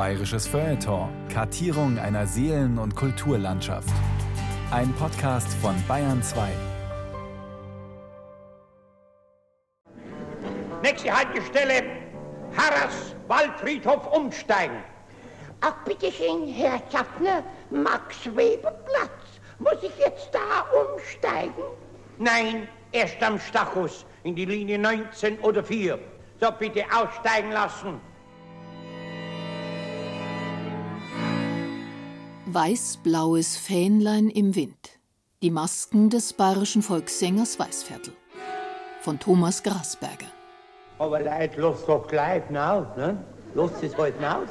Bayerisches Feuilleton. Kartierung einer Seelen- und Kulturlandschaft. Ein Podcast von Bayern 2. Nächste Haltestelle, Harras Waldfriedhof umsteigen. Ach, bitteschön, Herr Schaffner, Max-Weber-Platz. Muss ich jetzt da umsteigen? Nein, erst am Stachus in die Linie 19 oder 4. So, bitte aussteigen lassen. Weiß-blaues Fähnlein im Wind. Die Masken des bayerischen Volkssängers Weißviertel. Von Thomas Grasberger. Aber Leute, lass doch gleich hinaus, ne? Lass es halt hinaus.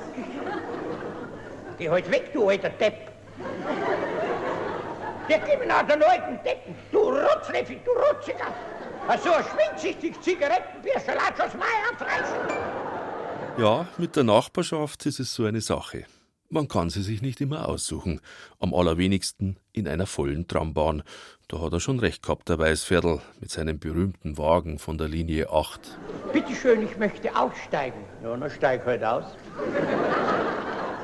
Geh halt weg, du alter Depp. Der gib mir nach den alten Deppen. Du Rotzleffig, du Rotziger. So ein schwindsüchtig Zigarettenbürstel hat aus Mai abreißen. Ja, mit der Nachbarschaft ist es so eine Sache. Man kann sie sich nicht immer aussuchen. Am allerwenigsten in einer vollen Trambahn. Da hat er schon recht gehabt, der Weißviertel, mit seinem berühmten Wagen von der Linie 8. Bitte schön, ich möchte aussteigen. Ja, dann steig halt aus.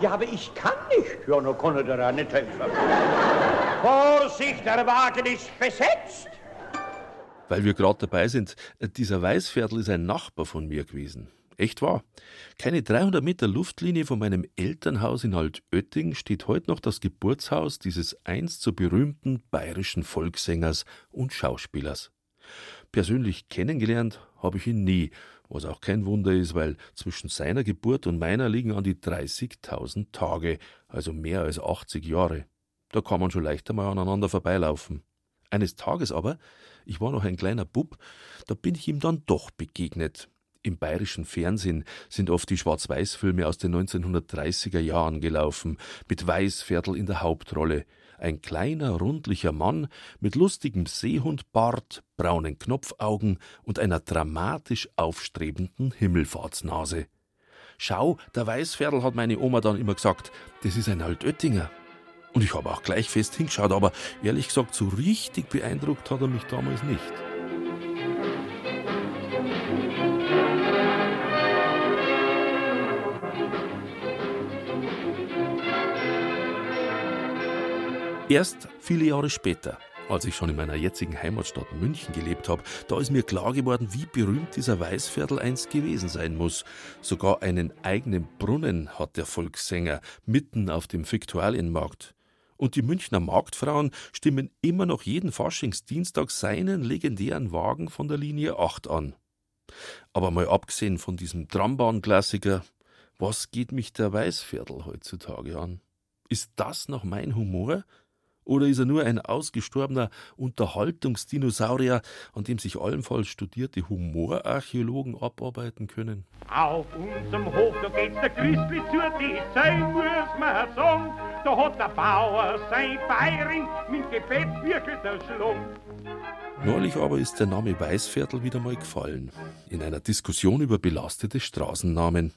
Ja, aber ich kann nicht. Ja, dann kann er dir auch nicht helfen. Vorsicht, der Wagen ist besetzt. Weil wir gerade dabei sind, dieser Weißviertel ist ein Nachbar von mir gewesen. Echt wahr. Keine 300 Meter Luftlinie von meinem Elternhaus in Altötting steht heute noch das Geburtshaus dieses einst so berühmten bayerischen Volkssängers und Schauspielers. Persönlich kennengelernt habe ich ihn nie, was auch kein Wunder ist, weil zwischen seiner Geburt und meiner liegen an die 30.000 Tage, also mehr als 80 Jahre. Da kann man schon leicht einmal aneinander vorbeilaufen. Eines Tages aber, ich war noch ein kleiner Bub, da bin ich ihm dann doch begegnet. Im bayerischen Fernsehen sind oft die Schwarz-Weiß-Filme aus den 1930er Jahren gelaufen, mit Weißviertel in der Hauptrolle. Ein kleiner, rundlicher Mann mit lustigem Seehundbart, braunen Knopfaugen und einer dramatisch aufstrebenden Himmelfahrtsnase. Schau, der Weißviertel hat meine Oma dann immer gesagt, das ist ein Altöttinger. Und ich habe auch gleich fest hingeschaut, aber ehrlich gesagt, so richtig beeindruckt hat er mich damals nicht. Erst viele Jahre später, als ich schon in meiner jetzigen Heimatstadt München gelebt habe, da ist mir klar geworden, wie berühmt dieser Weißviertel einst gewesen sein muss. Sogar einen eigenen Brunnen hat der Volkssänger mitten auf dem Viktualienmarkt. Und die Münchner Marktfrauen stimmen immer noch jeden Faschingsdienstag seinen legendären Wagen von der Linie 8 an. Aber mal abgesehen von diesem Trambahnklassiker, was geht mich der Weißviertel heutzutage an? Ist das noch mein Humor? Oder ist er nur ein ausgestorbener Unterhaltungsdinosaurier, an dem sich allenfalls studierte Humorarchäologen abarbeiten können? Auf unserem Hof, da geht's der Christli zur die Zeit, muss man sagen. Da hat der Bauer sein Bayern mit Gebetsbüchel verschlungen. Neulich aber ist der Name Weißviertel wieder mal gefallen. In einer Diskussion über belastete Straßennamen.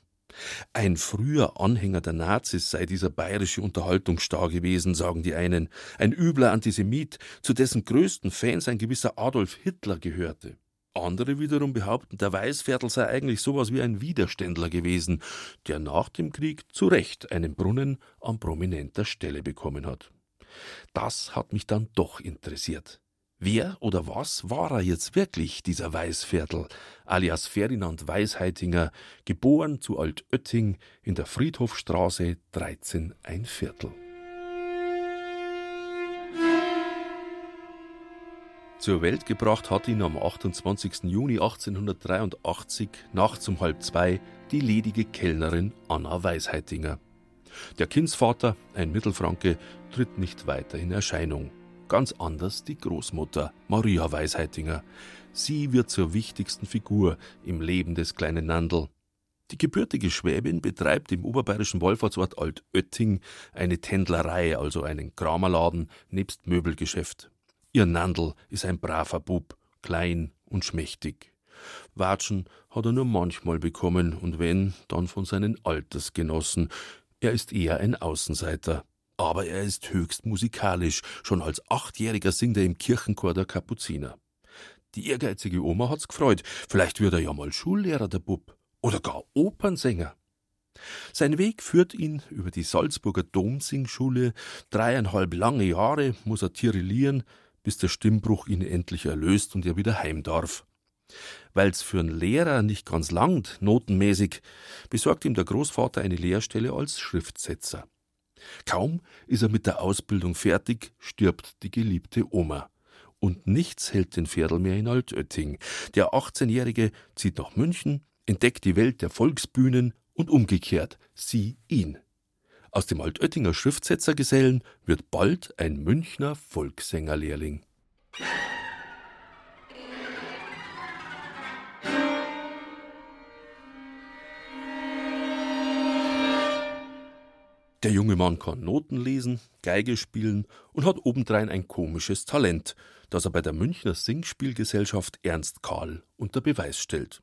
Ein früher Anhänger der Nazis sei dieser bayerische Unterhaltungsstar gewesen, sagen die einen, ein übler Antisemit, zu dessen größten Fans ein gewisser Adolf Hitler gehörte. Andere wiederum behaupten, der Weißviertel sei eigentlich sowas wie ein Widerständler gewesen, der nach dem Krieg zu Recht einen Brunnen an prominenter Stelle bekommen hat. Das hat mich dann doch interessiert. Wer oder was war er jetzt wirklich, dieser Weißviertel, alias Ferdinand Weisheitinger, geboren zu Altötting in der Friedhofstraße 13 ein Viertel? Zur Welt gebracht hat ihn am 28. Juni 1883 nachts um halb zwei die ledige Kellnerin Anna Weisheitinger. Der Kindsvater, ein Mittelfranke, tritt nicht weiter in Erscheinung. Ganz anders die Großmutter, Maria Weisheitinger. Sie wird zur wichtigsten Figur im Leben des kleinen Nandl. Die gebürtige Schwäbin betreibt im oberbayerischen Wohlfahrtsort Altötting eine Tändlerei, also einen Kramerladen nebst Möbelgeschäft. Ihr Nandl ist ein braver Bub, klein und schmächtig. Watschen hat er nur manchmal bekommen und wenn, dann von seinen Altersgenossen. Er ist eher ein Außenseiter. Aber er ist höchst musikalisch. Schon als Achtjähriger singt er im Kirchenchor der Kapuziner. Die ehrgeizige Oma hat's gefreut. Vielleicht wird er ja mal Schullehrer, der Bub. Oder gar Opernsänger. Sein Weg führt ihn über die Salzburger Domsingschule. Dreieinhalb lange Jahre muss er tirillieren, bis der Stimmbruch ihn endlich erlöst und er wieder heim darf. Weil's für einen Lehrer nicht ganz langt, notenmäßig, besorgt ihm der Großvater eine Lehrstelle als Schriftsetzer. Kaum ist er mit der Ausbildung fertig, stirbt die geliebte Oma. Und nichts hält den Pferdl mehr in Altötting. Der 18-Jährige zieht nach München, entdeckt die Welt der Volksbühnen und umgekehrt, sie ihn. Aus dem Altöttinger Schriftsetzergesellen wird bald ein Münchner Volkssängerlehrling. Der junge Mann kann Noten lesen, Geige spielen und hat obendrein ein komisches Talent, das er bei der Münchner Singspielgesellschaft Ernst Karl unter Beweis stellt.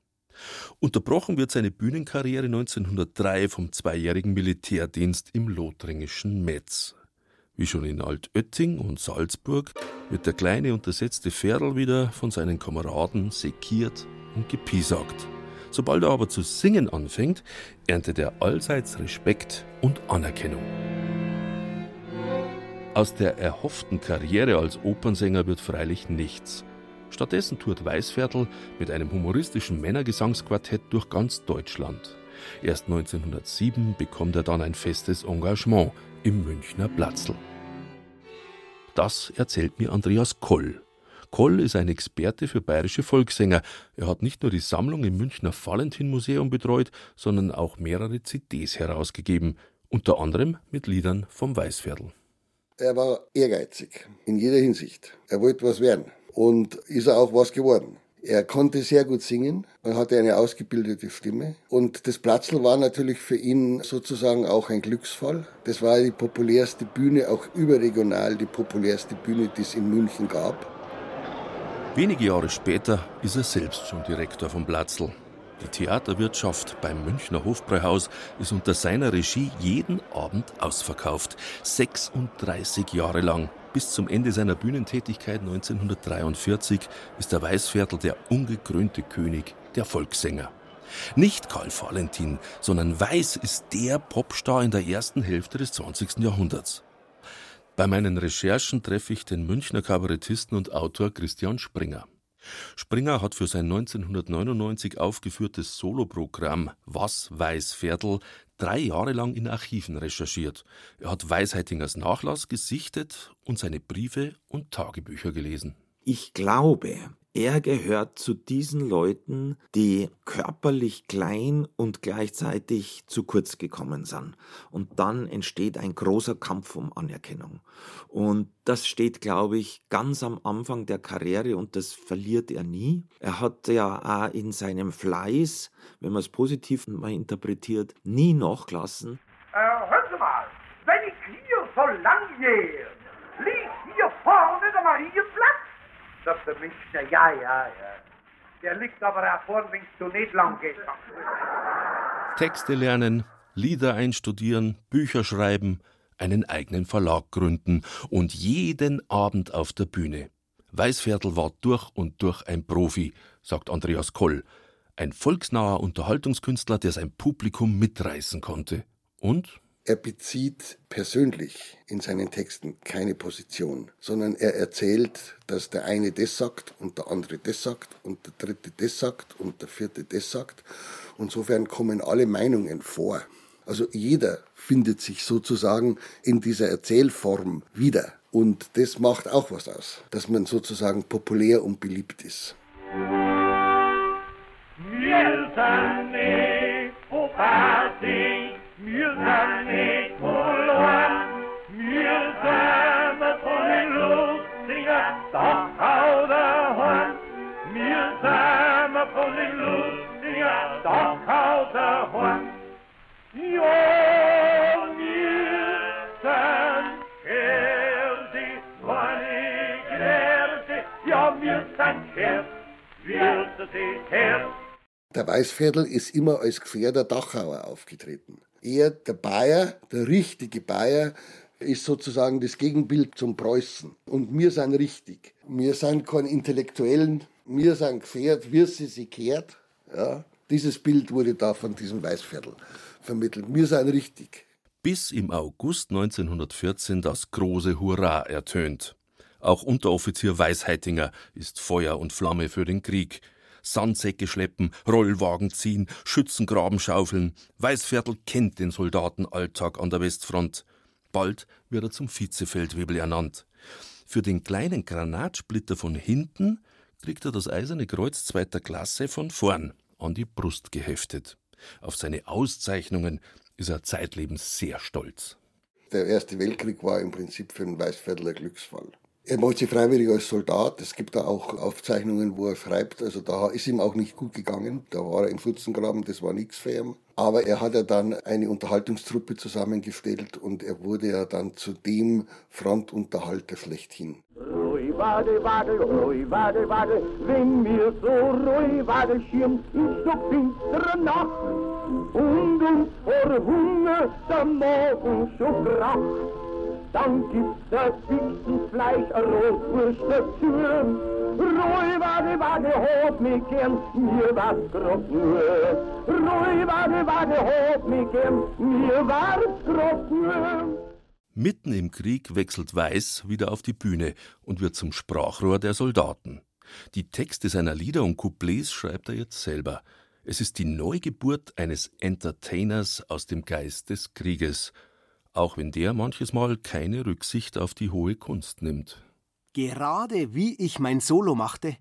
Unterbrochen wird seine Bühnenkarriere 1903 vom zweijährigen Militärdienst im lothringischen Metz. Wie schon in Altötting und Salzburg wird der kleine untersetzte Ferl wieder von seinen Kameraden sekiert und gepiesackt. Sobald er aber zu singen anfängt, erntet er allseits Respekt und Anerkennung. Aus der erhofften Karriere als Opernsänger wird freilich nichts. Stattdessen tourt Weißviertel mit einem humoristischen Männergesangsquartett durch ganz Deutschland. Erst 1907 bekommt er dann ein festes Engagement im Münchner Platzl. Das erzählt mir Andreas Koll, Koll ist ein Experte für bayerische Volkssänger. Er hat nicht nur die Sammlung im Münchner Valentin-Museum betreut, sondern auch mehrere CDs herausgegeben, unter anderem mit Liedern vom Weißviertel. Er war ehrgeizig in jeder Hinsicht. Er wollte was werden und ist auch was geworden. Er konnte sehr gut singen und hatte eine ausgebildete Stimme. Und das Platzl war natürlich für ihn sozusagen auch ein Glücksfall. Das war die populärste Bühne, auch überregional die populärste Bühne, die es in München gab. Wenige Jahre später ist er selbst schon Direktor vom Platzl. Die Theaterwirtschaft beim Münchner Hofbräuhaus ist unter seiner Regie jeden Abend ausverkauft. 36 Jahre lang. Bis zum Ende seiner Bühnentätigkeit 1943 ist der Weißviertel der ungekrönte König der Volkssänger. Nicht Karl Valentin, sondern Weiß ist der Popstar in der ersten Hälfte des 20. Jahrhunderts. Bei meinen Recherchen treffe ich den Münchner Kabarettisten und Autor Christian Springer. Springer hat für sein 1999 aufgeführtes Soloprogramm Was weiß Pferdl drei Jahre lang in Archiven recherchiert. Er hat Weisheitingers Nachlass gesichtet und seine Briefe und Tagebücher gelesen. Ich glaube, er gehört zu diesen Leuten, die körperlich klein und gleichzeitig zu kurz gekommen sind. Und dann entsteht ein großer Kampf um Anerkennung. Und das steht, glaube ich, ganz am Anfang der Karriere und das verliert er nie. Er hat ja auch in seinem Fleiß, wenn man es positiv mal interpretiert, nie nachgelassen. Äh, hören Sie mal, wenn ich hier so lang gehe, liegt hier vorne der Marienplatz sagt der Münchner, ja, ja, ja. Der liegt aber auch vorn, wenn du nicht lang gehst. Texte lernen, Lieder einstudieren, Bücher schreiben, einen eigenen Verlag gründen und jeden Abend auf der Bühne. Weißviertel war durch und durch ein Profi, sagt Andreas Koll. Ein volksnaher Unterhaltungskünstler, der sein Publikum mitreißen konnte. Und er bezieht persönlich in seinen Texten keine Position, sondern er erzählt, dass der eine das sagt und der andere das sagt und der dritte das sagt und der vierte das sagt. Insofern kommen alle Meinungen vor. Also jeder findet sich sozusagen in dieser Erzählform wieder. Und das macht auch was aus, dass man sozusagen populär und beliebt ist. Wir Der Weißviertel ist immer als Gefährder Dachauer aufgetreten. Er, der Bayer, der richtige Bayer, ist sozusagen das Gegenbild zum Preußen. Und wir sind richtig. Wir sind keine Intellektuellen, wir sind gefährt, wir sie sie kehrt. Ja. Dieses Bild wurde da von diesem Weißviertel vermittelt. Wir sind richtig. Bis im August 1914 das große Hurra ertönt. Auch Unteroffizier Weisheitinger ist Feuer und Flamme für den Krieg. Sandsäcke schleppen, Rollwagen ziehen, Schützengraben schaufeln. Weißviertel kennt den Soldatenalltag an der Westfront. Bald wird er zum Vizefeldwebel ernannt. Für den kleinen Granatsplitter von hinten kriegt er das Eiserne Kreuz zweiter Klasse von vorn an die Brust geheftet. Auf seine Auszeichnungen ist er zeitlebens sehr stolz. Der Erste Weltkrieg war im Prinzip für den Weißviertler Glücksfall. Er macht sich freiwillig als Soldat. Es gibt da auch Aufzeichnungen, wo er schreibt. Also da ist ihm auch nicht gut gegangen. Da war er im Schutzengraben, das war nichts für ihn. Aber er hat ja dann eine Unterhaltungstruppe zusammengestellt und er wurde ja dann zu dem Frontunterhalter schlechthin. Ruhig wade, wade, ruhig wade, wade, wenn mir so ruhig wade schirmt in so finstere Nacht und uns vor Hunger der Morgen schon kracht dann gibt's das Fixenfleisch, Rotwurst dazu. Ruhig warte, warte, hob mich gern, mir was grad nur. Ruhig warte, warte, hob mich gern, mir was nur. Mitten im Krieg wechselt Weiß wieder auf die Bühne und wird zum Sprachrohr der Soldaten. Die Texte seiner Lieder und Couplets schreibt er jetzt selber. Es ist die Neugeburt eines Entertainers aus dem Geist des Krieges auch wenn der manches Mal keine Rücksicht auf die hohe Kunst nimmt. Gerade wie ich mein Solo machte,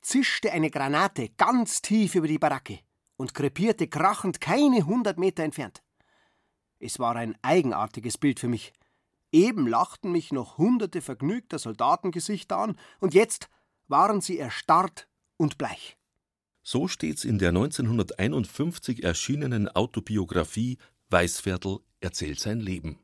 zischte eine Granate ganz tief über die Baracke und krepierte krachend keine hundert Meter entfernt. Es war ein eigenartiges Bild für mich. Eben lachten mich noch hunderte vergnügter Soldatengesichter an, und jetzt waren sie erstarrt und bleich. So steht's in der 1951 erschienenen Autobiografie Weißviertel erzählt sein Leben.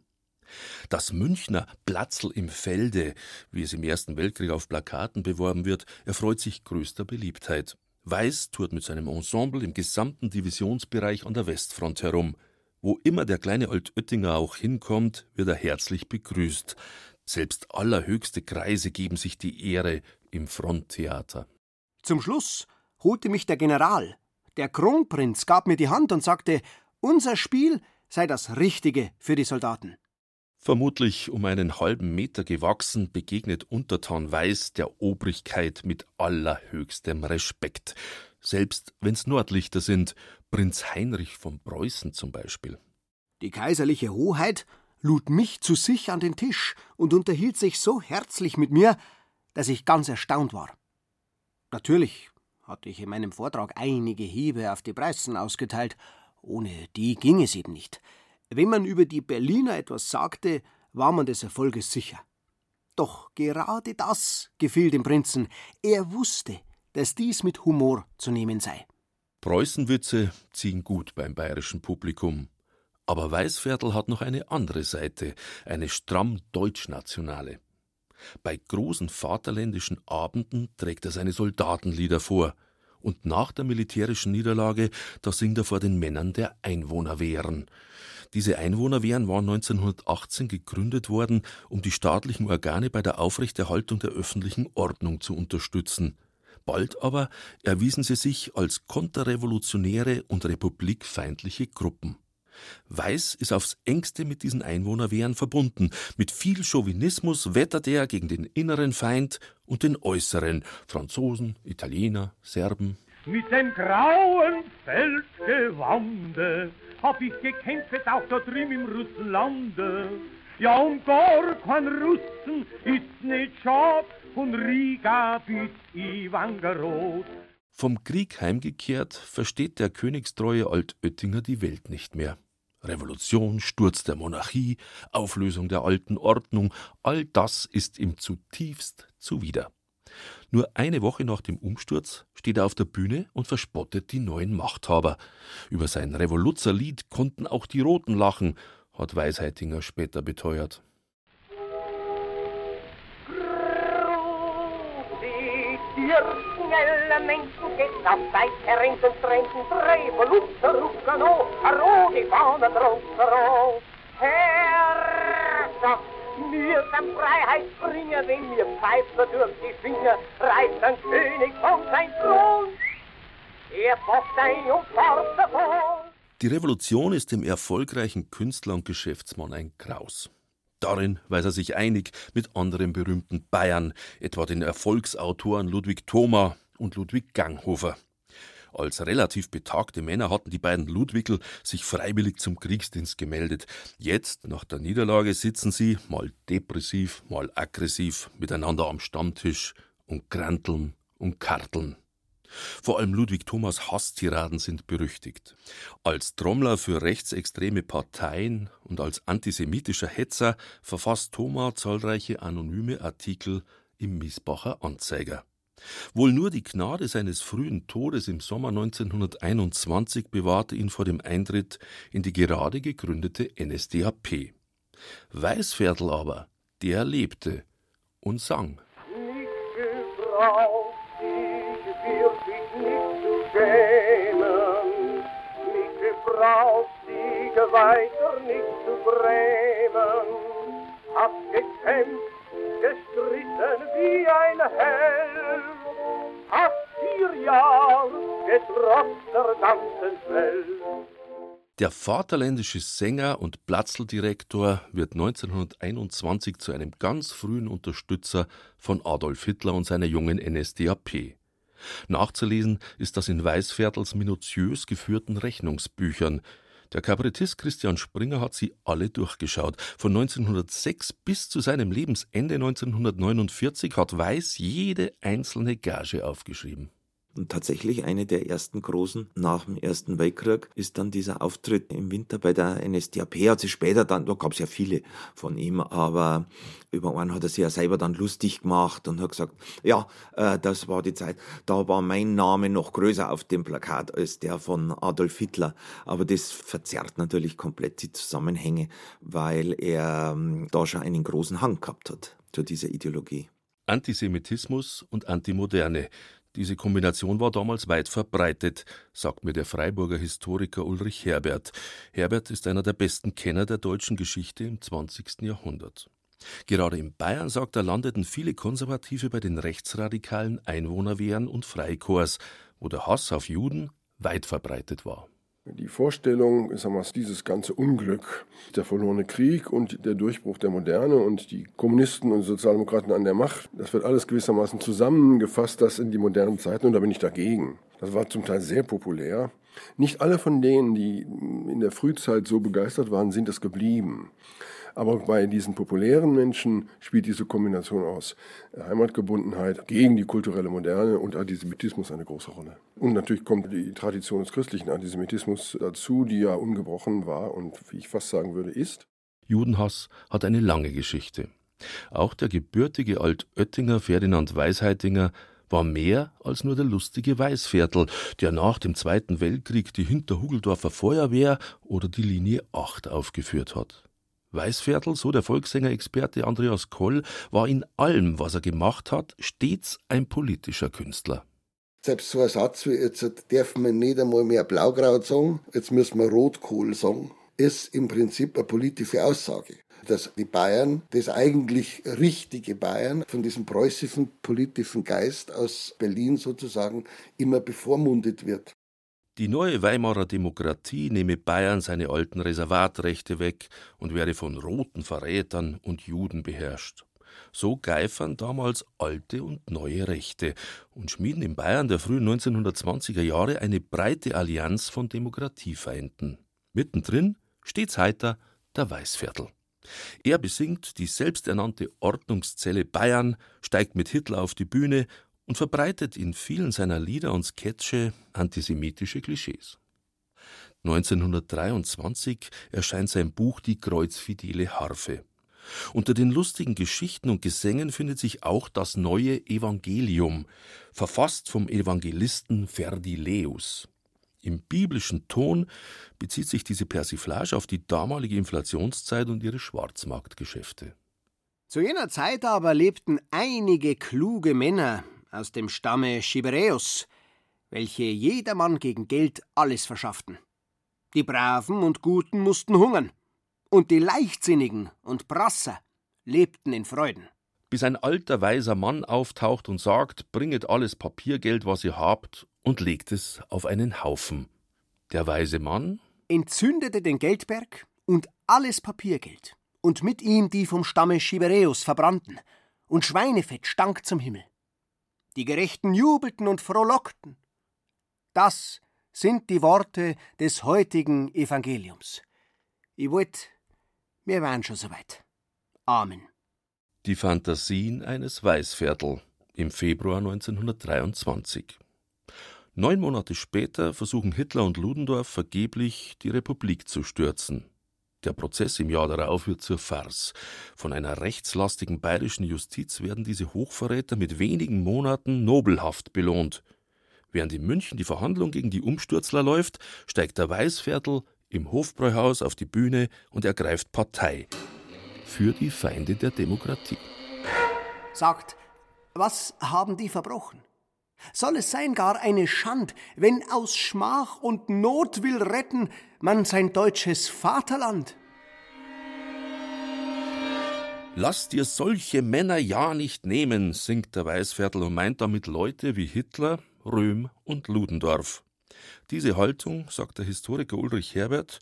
Das Münchner Platzl im Felde, wie es im Ersten Weltkrieg auf Plakaten beworben wird, erfreut sich größter Beliebtheit. Weiß tourt mit seinem Ensemble im gesamten Divisionsbereich an der Westfront herum. Wo immer der kleine Altöttinger auch hinkommt, wird er herzlich begrüßt. Selbst allerhöchste Kreise geben sich die Ehre im Fronttheater. Zum Schluss holte mich der General. Der Kronprinz gab mir die Hand und sagte, unser Spiel sei das Richtige für die Soldaten. Vermutlich um einen halben Meter gewachsen, begegnet Untertan Weiß der Obrigkeit mit allerhöchstem Respekt. Selbst wenn's Nordlichter sind, Prinz Heinrich von Preußen zum Beispiel. Die kaiserliche Hoheit lud mich zu sich an den Tisch und unterhielt sich so herzlich mit mir, dass ich ganz erstaunt war. Natürlich hatte ich in meinem Vortrag einige Hiebe auf die Preisen ausgeteilt, ohne die ging es eben nicht. Wenn man über die Berliner etwas sagte, war man des Erfolges sicher. Doch gerade das gefiel dem Prinzen. Er wusste, dass dies mit Humor zu nehmen sei. Preußenwitze ziehen gut beim bayerischen Publikum. Aber Weißviertel hat noch eine andere Seite, eine stramm deutschnationale. Bei großen vaterländischen Abenden trägt er seine Soldatenlieder vor – und nach der militärischen Niederlage, da singt er vor den Männern der Einwohnerwehren. Diese Einwohnerwehren waren 1918 gegründet worden, um die staatlichen Organe bei der Aufrechterhaltung der öffentlichen Ordnung zu unterstützen. Bald aber erwiesen sie sich als konterrevolutionäre und republikfeindliche Gruppen. Weiß ist aufs engste mit diesen Einwohnerwehren verbunden. Mit viel Chauvinismus wettert er gegen den inneren Feind und den äußeren Franzosen, Italiener, Serben. Mit dem grauen Feldgewande hab ich gekämpft auch da drüben im Russenlande. Ja, um gar kein Russen ist nicht schad, von Riga bis Ivangerod. Vom Krieg heimgekehrt versteht der königstreue Altöttinger die Welt nicht mehr. Revolution, Sturz der Monarchie, Auflösung der alten Ordnung, all das ist ihm zutiefst zuwider. Nur eine Woche nach dem Umsturz steht er auf der Bühne und verspottet die neuen Machthaber. Über sein Revoluzerlied konnten auch die Roten lachen, hat Weisheitinger später beteuert. Detta bajkar inte strängt revoluter ruckano Hallå, die Fahnen rockero Herrschaft, mir kann Freiheit bringen, wenn mir Pfeifer durch die Finger reißt ein König von sein Thron. Er bockt ein und davon. Die Revolution ist dem erfolgreichen Künstler und Geschäftsmann ein Graus. Darin weiß er sich einig mit anderen berühmten Bayern, etwa den Erfolgsautoren Ludwig Thoma und Ludwig Ganghofer. Als relativ betagte Männer hatten die beiden Ludwigl sich freiwillig zum Kriegsdienst gemeldet. Jetzt, nach der Niederlage, sitzen sie, mal depressiv, mal aggressiv, miteinander am Stammtisch und kranteln und karteln. Vor allem Ludwig Thomas Hasstiraden sind berüchtigt. Als Trommler für rechtsextreme Parteien und als antisemitischer Hetzer verfasst Thoma zahlreiche anonyme Artikel im Miesbacher Anzeiger. Wohl nur die Gnade seines frühen Todes im Sommer 1921 bewahrte ihn vor dem Eintritt in die gerade gegründete NSDAP. Weißviertel aber, der lebte und sang. Die weiter nicht zu grämen. Hab gekämpft, gestritten wie ein Held. Hab vier Jahre getrotzt der ganzen Welt. Der vaterländische Sänger und Platzldirektor wird 1921 zu einem ganz frühen Unterstützer von Adolf Hitler und seiner jungen NSDAP. Nachzulesen ist das in Weißviertels minutiös geführten Rechnungsbüchern. Der Kabarettist Christian Springer hat sie alle durchgeschaut. Von 1906 bis zu seinem Lebensende 1949 hat Weiß jede einzelne Gage aufgeschrieben. Und tatsächlich eine der ersten großen nach dem Ersten Weltkrieg ist dann dieser Auftritt im Winter bei der NSDAP. Hat sich später dann, da gab es ja viele von ihm, aber über einen hat er sich ja selber dann lustig gemacht und hat gesagt, ja, äh, das war die Zeit, da war mein Name noch größer auf dem Plakat als der von Adolf Hitler. Aber das verzerrt natürlich komplett die Zusammenhänge, weil er ähm, da schon einen großen Hang gehabt hat zu dieser Ideologie. Antisemitismus und Antimoderne. Diese Kombination war damals weit verbreitet, sagt mir der Freiburger Historiker Ulrich Herbert. Herbert ist einer der besten Kenner der deutschen Geschichte im 20. Jahrhundert. Gerade in Bayern, sagt er, landeten viele Konservative bei den rechtsradikalen Einwohnerwehren und Freikorps, wo der Hass auf Juden weit verbreitet war. Die Vorstellung, sagen wir, dieses ganze Unglück, der verlorene Krieg und der Durchbruch der Moderne und die Kommunisten und Sozialdemokraten an der Macht, das wird alles gewissermaßen zusammengefasst, das in die modernen Zeiten und da bin ich dagegen. Das war zum Teil sehr populär. Nicht alle von denen, die in der Frühzeit so begeistert waren, sind es geblieben. Aber bei diesen populären Menschen spielt diese Kombination aus Heimatgebundenheit gegen die kulturelle Moderne und Antisemitismus eine große Rolle. Und natürlich kommt die Tradition des christlichen Antisemitismus dazu, die ja ungebrochen war und, wie ich fast sagen würde, ist. Judenhass hat eine lange Geschichte. Auch der gebürtige Altöttinger Ferdinand Weisheitinger war mehr als nur der lustige Weißviertel, der nach dem Zweiten Weltkrieg die Hinterhugeldorfer Feuerwehr oder die Linie 8 aufgeführt hat. Weißviertel, so der Volkssänger-Experte Andreas Koll, war in allem, was er gemacht hat, stets ein politischer Künstler. Selbst so ein Satz wie jetzt dürfen wir nicht einmal mehr Blaukraut sagen, jetzt müssen wir Rotkohl sagen, ist im Prinzip eine politische Aussage. Dass die Bayern, das eigentlich richtige Bayern, von diesem preußischen politischen Geist aus Berlin sozusagen immer bevormundet wird. Die neue Weimarer Demokratie nehme Bayern seine alten Reservatrechte weg und wäre von roten Verrätern und Juden beherrscht. So geifern damals alte und neue Rechte und schmieden in Bayern der frühen 1920er Jahre eine breite Allianz von Demokratiefeinden. Mittendrin, stets heiter, der Weißviertel. Er besingt die selbsternannte Ordnungszelle Bayern, steigt mit Hitler auf die Bühne und verbreitet in vielen seiner Lieder und Sketche antisemitische Klischees. 1923 erscheint sein Buch Die kreuzfidele Harfe. Unter den lustigen Geschichten und Gesängen findet sich auch das neue Evangelium, verfasst vom Evangelisten Verdileus. Im biblischen Ton bezieht sich diese Persiflage auf die damalige Inflationszeit und ihre Schwarzmarktgeschäfte. Zu jener Zeit aber lebten einige kluge Männer, aus dem Stamme Schibereus, welche jedermann gegen Geld alles verschafften. Die Braven und Guten mussten hungern, und die Leichtsinnigen und Prasser lebten in Freuden. Bis ein alter weiser Mann auftaucht und sagt, bringet alles Papiergeld, was ihr habt, und legt es auf einen Haufen. Der weise Mann entzündete den Geldberg und alles Papiergeld und mit ihm die vom Stamme Schibereus verbrannten, und Schweinefett stank zum Himmel. Die Gerechten jubelten und frohlockten. Das sind die Worte des heutigen Evangeliums. Ich wollt, wir wären schon soweit. Amen. Die Fantasien eines Weißviertel im Februar 1923. Neun Monate später versuchen Hitler und Ludendorff vergeblich, die Republik zu stürzen. Der Prozess im Jahr darauf wird zur Farce. Von einer rechtslastigen bayerischen Justiz werden diese Hochverräter mit wenigen Monaten nobelhaft belohnt. Während in München die Verhandlung gegen die Umstürzler läuft, steigt der Weißviertel im Hofbräuhaus auf die Bühne und ergreift Partei für die Feinde der Demokratie. Sagt, was haben die verbrochen? Soll es sein gar eine Schand, wenn aus Schmach und Not will retten man sein deutsches Vaterland? Lass dir solche Männer ja nicht nehmen, singt der Weißviertel und meint damit Leute wie Hitler, Röhm und Ludendorff. Diese Haltung, sagt der Historiker Ulrich Herbert,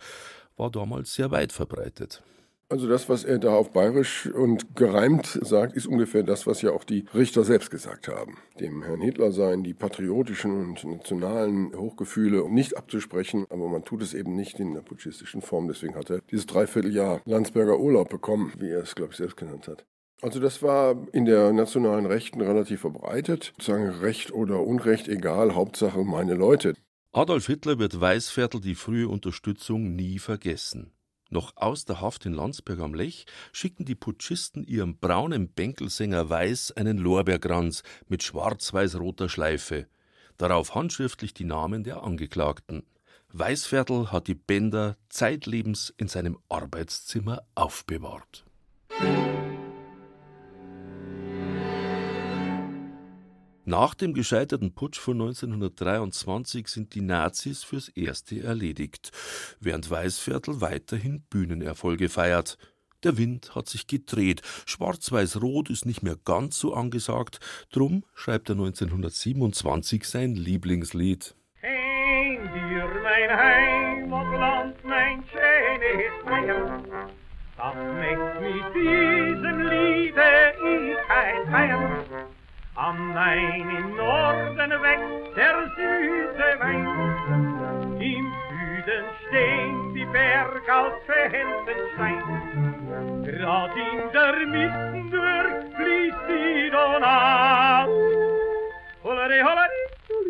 war damals sehr weit verbreitet. Also das, was er da auf Bayerisch und gereimt sagt, ist ungefähr das, was ja auch die Richter selbst gesagt haben. Dem Herrn Hitler seien die patriotischen und nationalen Hochgefühle nicht abzusprechen, aber man tut es eben nicht in der putschistischen Form. Deswegen hat er dieses Dreivierteljahr Landsberger Urlaub bekommen, wie er es, glaube ich, selbst genannt hat. Also das war in der nationalen Rechten relativ verbreitet. Sagen Recht oder Unrecht, egal, Hauptsache meine Leute. Adolf Hitler wird Weißviertel die frühe Unterstützung nie vergessen. Noch aus der Haft in Landsberg am Lech schicken die Putschisten ihrem braunen Bänkelsänger Weiß einen Lorbeerkranz mit schwarz-weiß-roter Schleife. Darauf handschriftlich die Namen der Angeklagten. Weißviertel hat die Bänder zeitlebens in seinem Arbeitszimmer aufbewahrt. Nach dem gescheiterten Putsch von 1923 sind die Nazis fürs Erste erledigt, während Weißviertel weiterhin Bühnenerfolge feiert. Der Wind hat sich gedreht, Schwarz-Weiß-Rot ist nicht mehr ganz so angesagt, drum schreibt er 1927 sein Lieblingslied. Kein dir mein Heimatland, mein schönes Bayern, das mit diesem Liede ich ein feiern. Am Main im Norden wächst der süße Wein. Im Süden stehen die Berge als Felsenstein. Grad in der Mitte durch fließt die Donau. Hollere, hollere,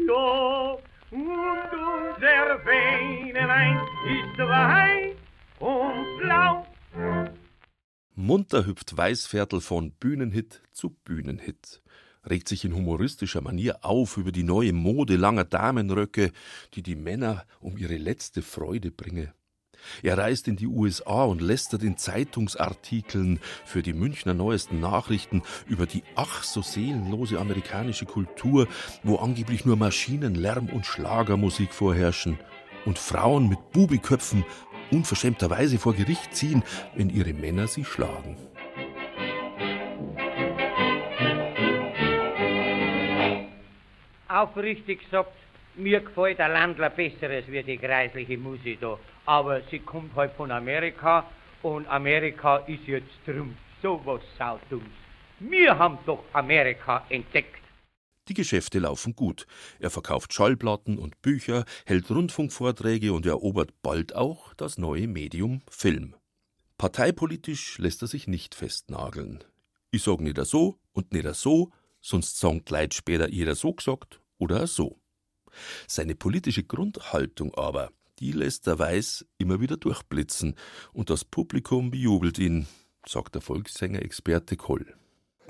jo. Und unser Weinelein ist weiß und blau. Munter hüpft Weißviertel von Bühnenhit zu Bühnenhit regt sich in humoristischer Manier auf über die neue Mode langer Damenröcke, die die Männer um ihre letzte Freude bringe. Er reist in die USA und lästert in Zeitungsartikeln für die Münchner neuesten Nachrichten über die ach so seelenlose amerikanische Kultur, wo angeblich nur Maschinenlärm und Schlagermusik vorherrschen und Frauen mit Bubiköpfen unverschämterweise vor Gericht ziehen, wenn ihre Männer sie schlagen. Aufrichtig gesagt, mir gefällt der Landler besseres wie die kreisliche Musik da. Aber sie kommt halt von Amerika und Amerika ist jetzt drum sowas saudums. Wir haben doch Amerika entdeckt. Die Geschäfte laufen gut. Er verkauft Schallplatten und Bücher, hält Rundfunkvorträge und erobert bald auch das neue Medium Film. Parteipolitisch lässt er sich nicht festnageln. Ich sag nicht so und nicht so, sonst sagt Leid später jeder so gesagt oder so. Seine politische Grundhaltung aber, die lässt der Weiß immer wieder durchblitzen und das Publikum bejubelt ihn, sagt der Volkssänger-Experte Koll.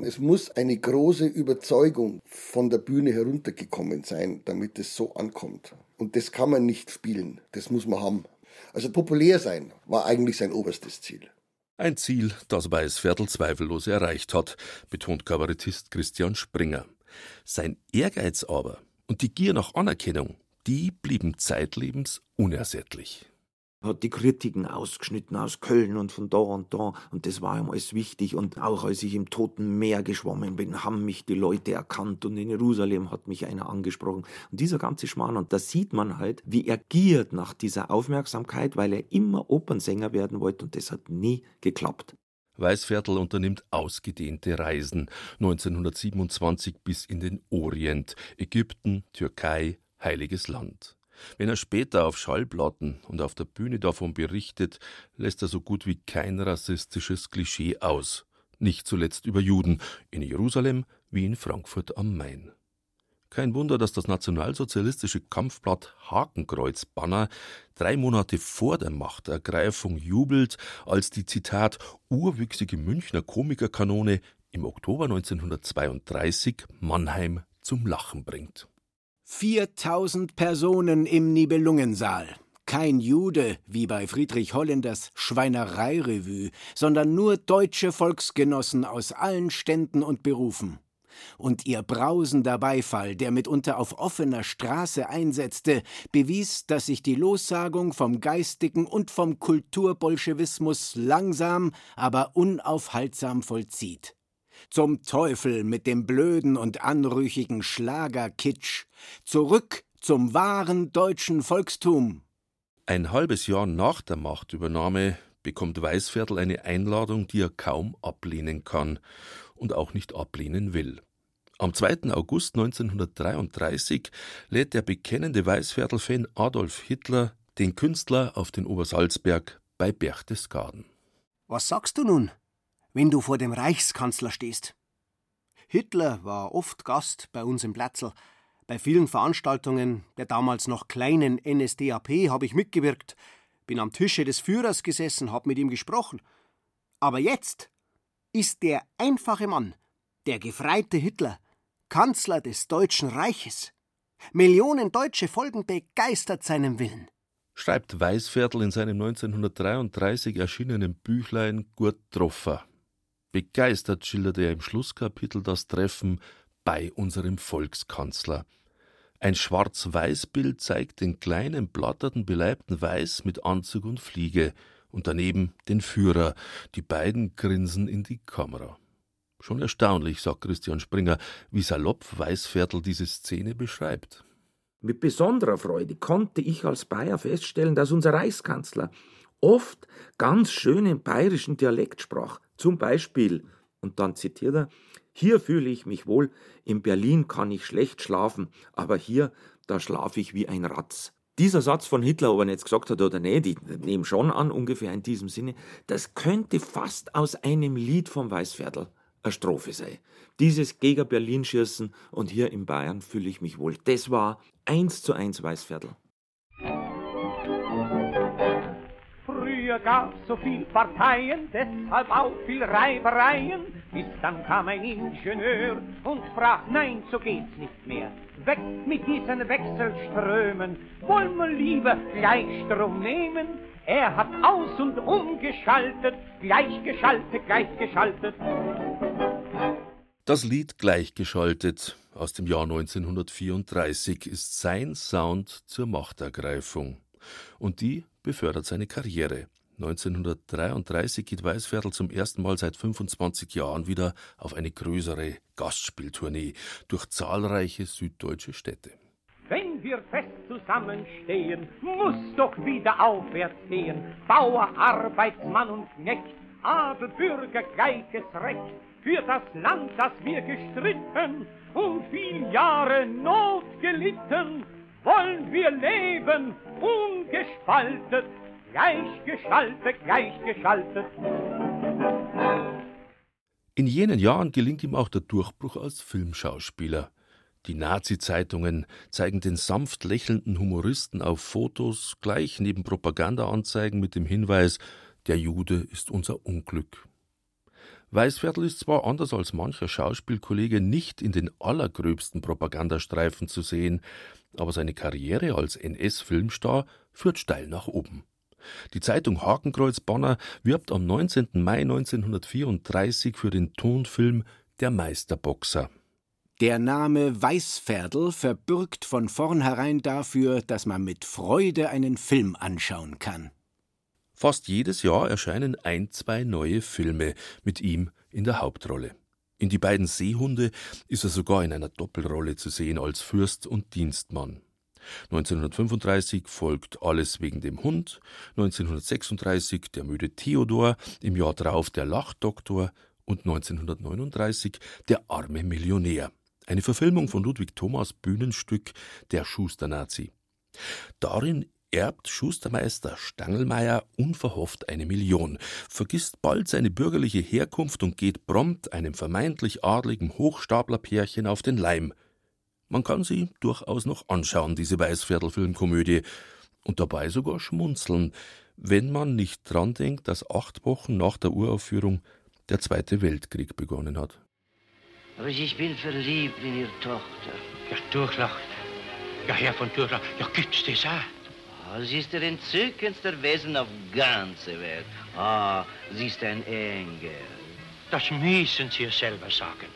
Es muss eine große Überzeugung von der Bühne heruntergekommen sein, damit es so ankommt. Und das kann man nicht spielen, das muss man haben. Also populär sein war eigentlich sein oberstes Ziel. Ein Ziel, das Weißviertel zweifellos erreicht hat, betont Kabarettist Christian Springer. Sein Ehrgeiz aber und die Gier nach Anerkennung, die blieben zeitlebens unersättlich. hat die Kritiken ausgeschnitten aus Köln und von da und da. Und das war ihm alles wichtig. Und auch als ich im Toten Meer geschwommen bin, haben mich die Leute erkannt. Und in Jerusalem hat mich einer angesprochen. Und dieser ganze Schmarrn. Und da sieht man halt, wie er giert nach dieser Aufmerksamkeit, weil er immer Opernsänger werden wollte. Und das hat nie geklappt. Weißviertel unternimmt ausgedehnte Reisen 1927 bis in den Orient, Ägypten, Türkei, Heiliges Land. Wenn er später auf Schallplatten und auf der Bühne davon berichtet, lässt er so gut wie kein rassistisches Klischee aus. Nicht zuletzt über Juden in Jerusalem wie in Frankfurt am Main. Kein Wunder, dass das nationalsozialistische Kampfblatt Hakenkreuz Banner drei Monate vor der Machtergreifung jubelt, als die Zitat urwüchsige Münchner Komikerkanone im Oktober 1932 Mannheim zum Lachen bringt. 4000 Personen im Nibelungensaal. Kein Jude, wie bei Friedrich Holländers Schweinereirevue, sondern nur deutsche Volksgenossen aus allen Ständen und Berufen. Und ihr brausender Beifall, der mitunter auf offener Straße einsetzte, bewies, dass sich die Lossagung vom geistigen und vom Kulturbolschewismus langsam, aber unaufhaltsam vollzieht. Zum Teufel mit dem blöden und anrüchigen Schlagerkitsch. Zurück zum wahren deutschen Volkstum. Ein halbes Jahr nach der Machtübernahme bekommt Weißviertel eine Einladung, die er kaum ablehnen kann und auch nicht ablehnen will. Am 2. August 1933 lädt der bekennende Weißviertel-Fan Adolf Hitler den Künstler auf den Obersalzberg bei Berchtesgaden. Was sagst du nun? wenn du vor dem Reichskanzler stehst. Hitler war oft Gast bei uns im Platzl. Bei vielen Veranstaltungen der damals noch kleinen NSDAP habe ich mitgewirkt, bin am Tische des Führers gesessen, habe mit ihm gesprochen. Aber jetzt ist der einfache Mann, der gefreite Hitler, Kanzler des Deutschen Reiches. Millionen Deutsche folgen begeistert seinem Willen. Schreibt Weißviertel in seinem 1933 erschienenen Büchlein Gurt Troffer. Begeistert schilderte er im Schlusskapitel das Treffen bei unserem Volkskanzler. Ein Schwarz-Weiß-Bild zeigt den kleinen, blatterten, beleibten Weiß mit Anzug und Fliege und daneben den Führer. Die beiden grinsen in die Kamera. Schon erstaunlich, sagt Christian Springer, wie salopp Weißviertel diese Szene beschreibt. Mit besonderer Freude konnte ich als Bayer feststellen, dass unser Reichskanzler oft ganz schön im bayerischen Dialekt sprach. Zum Beispiel, und dann zitiert er, hier fühle ich mich wohl, in Berlin kann ich schlecht schlafen, aber hier, da schlafe ich wie ein Ratz. Dieser Satz von Hitler, ob er jetzt gesagt hat oder nicht, ich nehme schon an, ungefähr in diesem Sinne, das könnte fast aus einem Lied vom Weißviertel eine Strophe sein. Dieses gegen Berlin schießen und hier in Bayern fühle ich mich wohl. Das war eins zu eins Weißviertel. Früher gab's so viel Parteien, deshalb auch viel Reibereien. Bis dann kam ein Ingenieur und sprach, nein, so geht's nicht mehr. Weg mit diesen Wechselströmen, wollen wir lieber Gleichstrom nehmen. Er hat aus- und umgeschaltet, gleichgeschaltet, gleichgeschaltet. Das Lied Gleichgeschaltet aus dem Jahr 1934 ist sein Sound zur Machtergreifung. Und die befördert seine Karriere. 1933 geht Weißviertel zum ersten Mal seit 25 Jahren wieder auf eine größere Gastspieltournee durch zahlreiche süddeutsche Städte. Wenn wir fest zusammenstehen, muss doch wieder aufwärts gehen. Bauer, Arbeitsmann und Knecht, Adel, Bürger, gleiches Recht. Für das Land, das wir gestritten und viel Jahre Not gelitten, wollen wir leben ungespaltet gleichgeschaltet, gleichgeschaltet. In jenen Jahren gelingt ihm auch der Durchbruch als Filmschauspieler. Die Nazi-Zeitungen zeigen den sanft lächelnden Humoristen auf Fotos gleich neben Propagandaanzeigen mit dem Hinweis, der Jude ist unser Unglück. Weißviertel ist zwar anders als mancher Schauspielkollege nicht in den allergröbsten Propagandastreifen zu sehen, aber seine Karriere als NS-Filmstar führt steil nach oben. Die Zeitung Hakenkreuz Bonner wirbt am 19. Mai 1934 für den Tonfilm Der Meisterboxer. Der Name Weißferdl verbürgt von vornherein dafür, dass man mit Freude einen Film anschauen kann. Fast jedes Jahr erscheinen ein, zwei neue Filme mit ihm in der Hauptrolle. In die beiden Seehunde ist er sogar in einer Doppelrolle zu sehen als Fürst und Dienstmann. 1935 folgt Alles wegen dem Hund, 1936 Der müde Theodor, im Jahr darauf Der Lachdoktor und 1939 Der arme Millionär. Eine Verfilmung von Ludwig Thomas Bühnenstück Der Schusternazi. Darin erbt Schustermeister Stangelmeier unverhofft eine Million, vergisst bald seine bürgerliche Herkunft und geht prompt einem vermeintlich adligen Hochstaplerpärchen auf den Leim. Man kann sie durchaus noch anschauen, diese Weißviertel-Filmkomödie, und dabei sogar schmunzeln, wenn man nicht dran denkt, dass acht Wochen nach der Uraufführung der Zweite Weltkrieg begonnen hat. Aber ich bin verliebt in Ihre Tochter. Ja, Durchlacht. Ja, Herr von Durchlacht, ja, gibt's das auch? Oh, sie ist der entzückendste Wesen auf ganzer Welt. Ah, oh, sie ist ein Engel. Das müssen Sie selber sagen.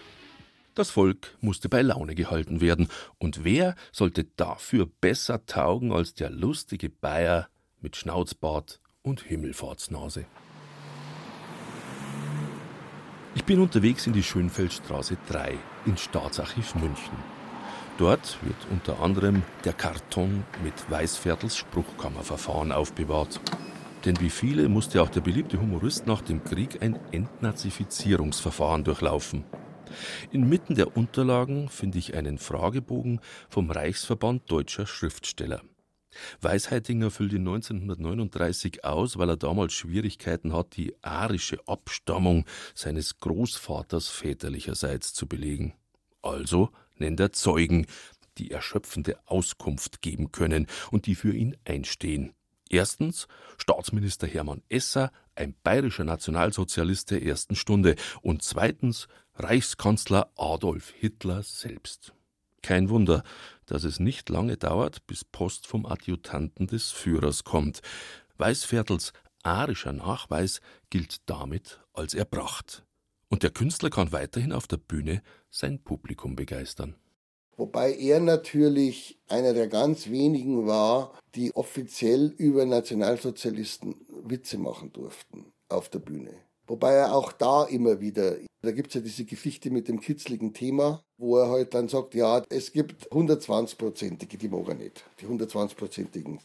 Das Volk musste bei Laune gehalten werden, und wer sollte dafür besser taugen als der lustige Bayer mit Schnauzbart und Himmelfahrtsnase? Ich bin unterwegs in die Schönfeldstraße 3 ins Staatsarchiv München. Dort wird unter anderem der Karton mit Weißviertels Spruchkammerverfahren aufbewahrt. Denn wie viele musste auch der beliebte Humorist nach dem Krieg ein Entnazifizierungsverfahren durchlaufen. Inmitten der Unterlagen finde ich einen Fragebogen vom Reichsverband deutscher Schriftsteller. Weisheitinger füllt ihn 1939 aus, weil er damals Schwierigkeiten hat, die arische Abstammung seines Großvaters väterlicherseits zu belegen. Also nennt er Zeugen, die erschöpfende Auskunft geben können und die für ihn einstehen. Erstens Staatsminister Hermann Esser, ein bayerischer Nationalsozialist der ersten Stunde, und zweitens Reichskanzler Adolf Hitler selbst. Kein Wunder, dass es nicht lange dauert, bis Post vom Adjutanten des Führers kommt. Weißviertels arischer Nachweis gilt damit als erbracht. Und der Künstler kann weiterhin auf der Bühne sein Publikum begeistern. Wobei er natürlich einer der ganz wenigen war, die offiziell über Nationalsozialisten Witze machen durften auf der Bühne. Wobei er auch da immer wieder, da gibt es ja diese Geschichte mit dem kitzligen Thema, wo er halt dann sagt, ja, es gibt 120-prozentige, die mag er nicht. Die 120-prozentigen,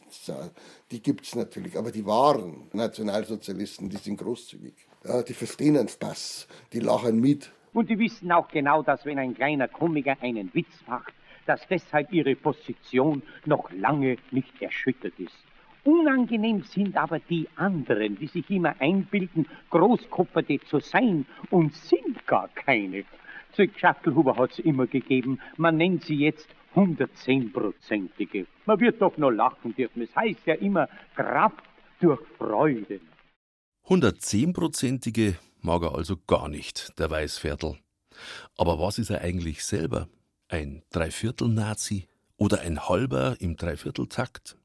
die gibt es natürlich, aber die wahren Nationalsozialisten, die sind großzügig. Ja, die verstehen den Spaß, die lachen mit. Und die wissen auch genau, dass wenn ein kleiner Komiker einen Witz macht, dass deshalb ihre Position noch lange nicht erschüttert ist. Unangenehm sind aber die anderen, die sich immer einbilden, Großkopperte zu sein und sind gar keine. Zu Schachtelhuber hat's immer gegeben, man nennt sie jetzt 110-prozentige. Man wird doch nur lachen dürfen. Es heißt ja immer Kraft durch Freude. 110-prozentige mag er also gar nicht, der Weißviertel. Aber was ist er eigentlich selber? Ein Dreiviertel-Nazi oder ein Halber im Dreivierteltakt?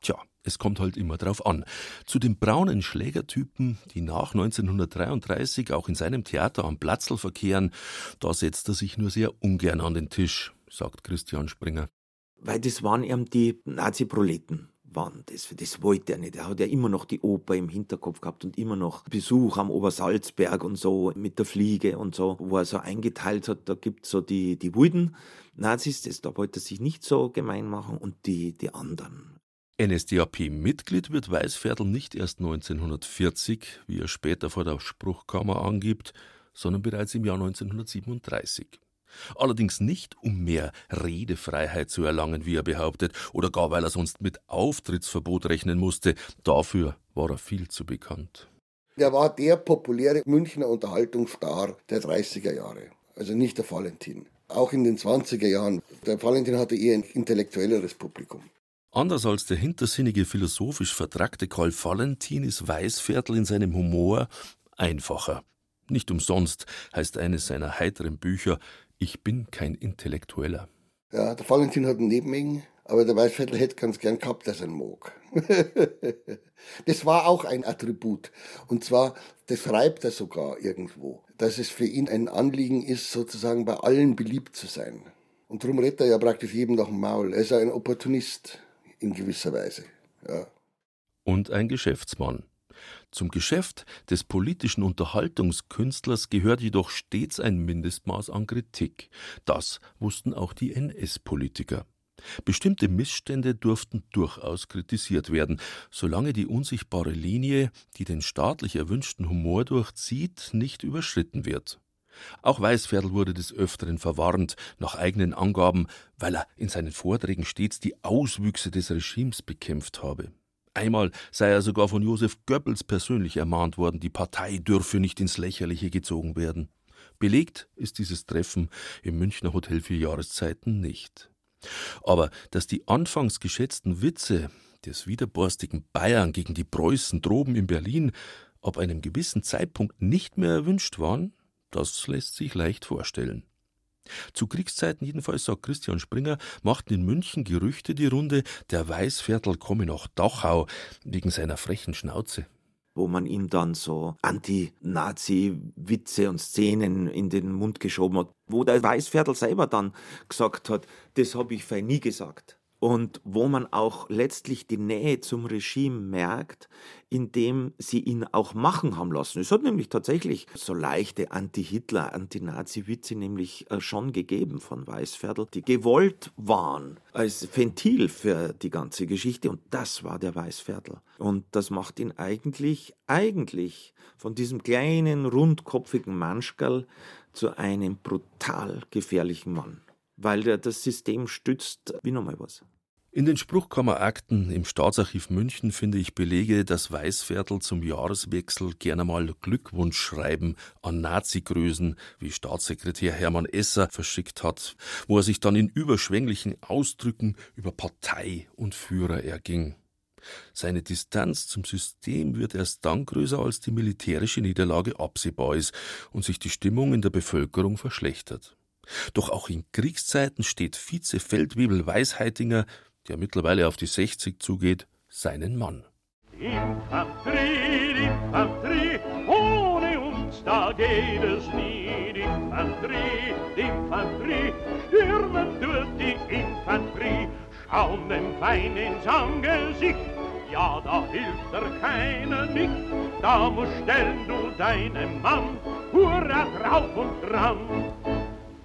Tja, es kommt halt immer drauf an. Zu den braunen Schlägertypen, die nach 1933 auch in seinem Theater am Platzl verkehren, da setzt er sich nur sehr ungern an den Tisch, sagt Christian Springer. Weil das waren eben die Nazi-Proleten. Waren das, das wollte er nicht. Er hat ja immer noch die Oper im Hinterkopf gehabt und immer noch Besuch am Obersalzberg und so mit der Fliege und so, wo er so eingeteilt hat, da gibt es so die, die wilden Nazis, das, da wollte er sich nicht so gemein machen und die, die anderen. NSDAP-Mitglied wird Weißviertel nicht erst 1940, wie er später vor der Spruchkammer angibt, sondern bereits im Jahr 1937. Allerdings nicht, um mehr Redefreiheit zu erlangen, wie er behauptet, oder gar weil er sonst mit Auftrittsverbot rechnen musste. Dafür war er viel zu bekannt. Er war der populäre Münchner Unterhaltungsstar der 30er Jahre, also nicht der Valentin. Auch in den 20er Jahren. Der Valentin hatte eher ein intellektuelleres Publikum. Anders als der hintersinnige philosophisch vertragte Karl Valentin ist Weißviertel in seinem Humor einfacher. Nicht umsonst heißt eines seiner heiteren Bücher Ich bin kein Intellektueller. Ja, der Valentin hat einen Nebenmengen, aber der Weißviertel hätte ganz gern gehabt, dass er ihn mag. das war auch ein Attribut. Und zwar, das schreibt er sogar irgendwo, dass es für ihn ein Anliegen ist, sozusagen bei allen beliebt zu sein. Und darum redet er ja praktisch jedem nach dem Maul. Er ist ein Opportunist in gewisser Weise. Ja. Und ein Geschäftsmann. Zum Geschäft des politischen Unterhaltungskünstlers gehört jedoch stets ein Mindestmaß an Kritik. Das wussten auch die NS-Politiker. Bestimmte Missstände durften durchaus kritisiert werden, solange die unsichtbare Linie, die den staatlich erwünschten Humor durchzieht, nicht überschritten wird. Auch Weißviertel wurde des Öfteren verwarnt, nach eigenen Angaben, weil er in seinen Vorträgen stets die Auswüchse des Regimes bekämpft habe. Einmal sei er sogar von Josef Goebbels persönlich ermahnt worden, die Partei dürfe nicht ins Lächerliche gezogen werden. Belegt ist dieses Treffen im Münchner Hotel für Jahreszeiten nicht. Aber dass die anfangs geschätzten Witze des widerborstigen Bayern gegen die Preußen droben in Berlin ab einem gewissen Zeitpunkt nicht mehr erwünscht waren, das lässt sich leicht vorstellen. Zu Kriegszeiten jedenfalls, sagt Christian Springer, machten in München Gerüchte die Runde, der Weißviertel komme nach Dachau wegen seiner frechen Schnauze wo man ihm dann so Anti-Nazi-Witze und Szenen in den Mund geschoben hat, wo der Weißviertel selber dann gesagt hat, das habe ich fein nie gesagt und wo man auch letztlich die Nähe zum Regime merkt, indem sie ihn auch machen haben lassen. Es hat nämlich tatsächlich so leichte Anti-Hitler, Anti-Nazi-Witze nämlich äh, schon gegeben von Weißviertel, die gewollt waren als Ventil für die ganze Geschichte und das war der Weißviertel. Und das macht ihn eigentlich, eigentlich von diesem kleinen, rundkopfigen Manschkerl zu einem brutal gefährlichen Mann weil der das System stützt, wie nochmal was. In den Spruchkammerakten im Staatsarchiv München finde ich Belege, dass Weißviertel zum Jahreswechsel gerne mal Glückwunschschreiben an Nazi-Größen wie Staatssekretär Hermann Esser verschickt hat, wo er sich dann in überschwänglichen Ausdrücken über Partei und Führer erging. Seine Distanz zum System wird erst dann größer, als die militärische Niederlage absehbar ist und sich die Stimmung in der Bevölkerung verschlechtert. Doch auch in Kriegszeiten steht Vize-Feldwebel Weisheitinger, der mittlerweile auf die 60 zugeht, seinen Mann. Infanterie, Infanterie, ohne uns da geht es nie. Infanterie, Infanterie, stürmen durch die Infanterie, schauen dem Feind ins Angesicht. Ja, da hilft er keiner nicht, da musst stellen du deinen Mann, hurra drauf und dran.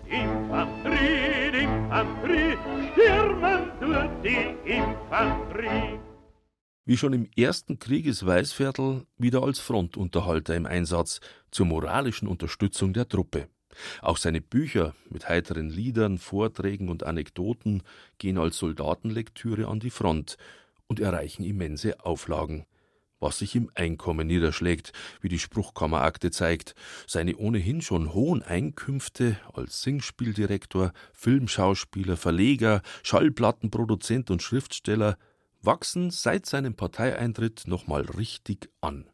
Infanterie, Infanterie, stürmen durch die Infanterie. Wie schon im Ersten Krieg ist Weißviertel wieder als Frontunterhalter im Einsatz zur moralischen Unterstützung der Truppe. Auch seine Bücher mit heiteren Liedern, Vorträgen und Anekdoten gehen als Soldatenlektüre an die Front und erreichen immense Auflagen was sich im Einkommen niederschlägt, wie die Spruchkammerakte zeigt. Seine ohnehin schon hohen Einkünfte als Singspieldirektor, Filmschauspieler, Verleger, Schallplattenproduzent und Schriftsteller wachsen seit seinem Parteieintritt nochmal richtig an.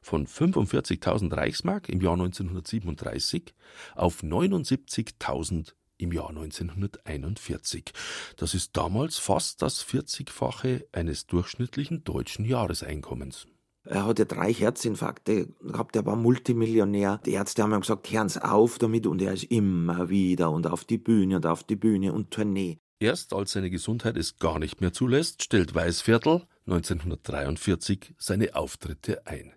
Von 45.000 Reichsmark im Jahr 1937 auf 79.000 im Jahr 1941. Das ist damals fast das 40-fache eines durchschnittlichen deutschen Jahreseinkommens. Er hatte drei Herzinfarkte gehabt, er war Multimillionär. Die Ärzte haben ihm gesagt, hören's auf damit und er ist immer wieder und auf die Bühne und auf die Bühne und Tournee. Erst als seine Gesundheit es gar nicht mehr zulässt, stellt Weißviertel 1943 seine Auftritte ein.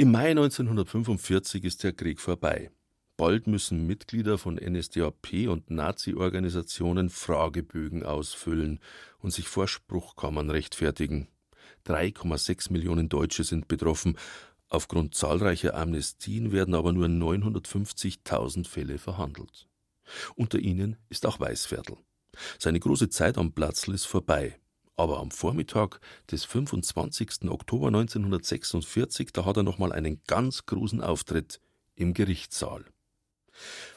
Im Mai 1945 ist der Krieg vorbei. Bald müssen Mitglieder von NSDAP und Nazi-Organisationen Fragebögen ausfüllen und sich vor Spruchkammern rechtfertigen. 3,6 Millionen Deutsche sind betroffen. Aufgrund zahlreicher Amnestien werden aber nur 950.000 Fälle verhandelt. Unter ihnen ist auch Weißviertel. Seine große Zeit am Platzl ist vorbei. Aber am Vormittag des 25. Oktober 1946, da hat er nochmal einen ganz großen Auftritt im Gerichtssaal.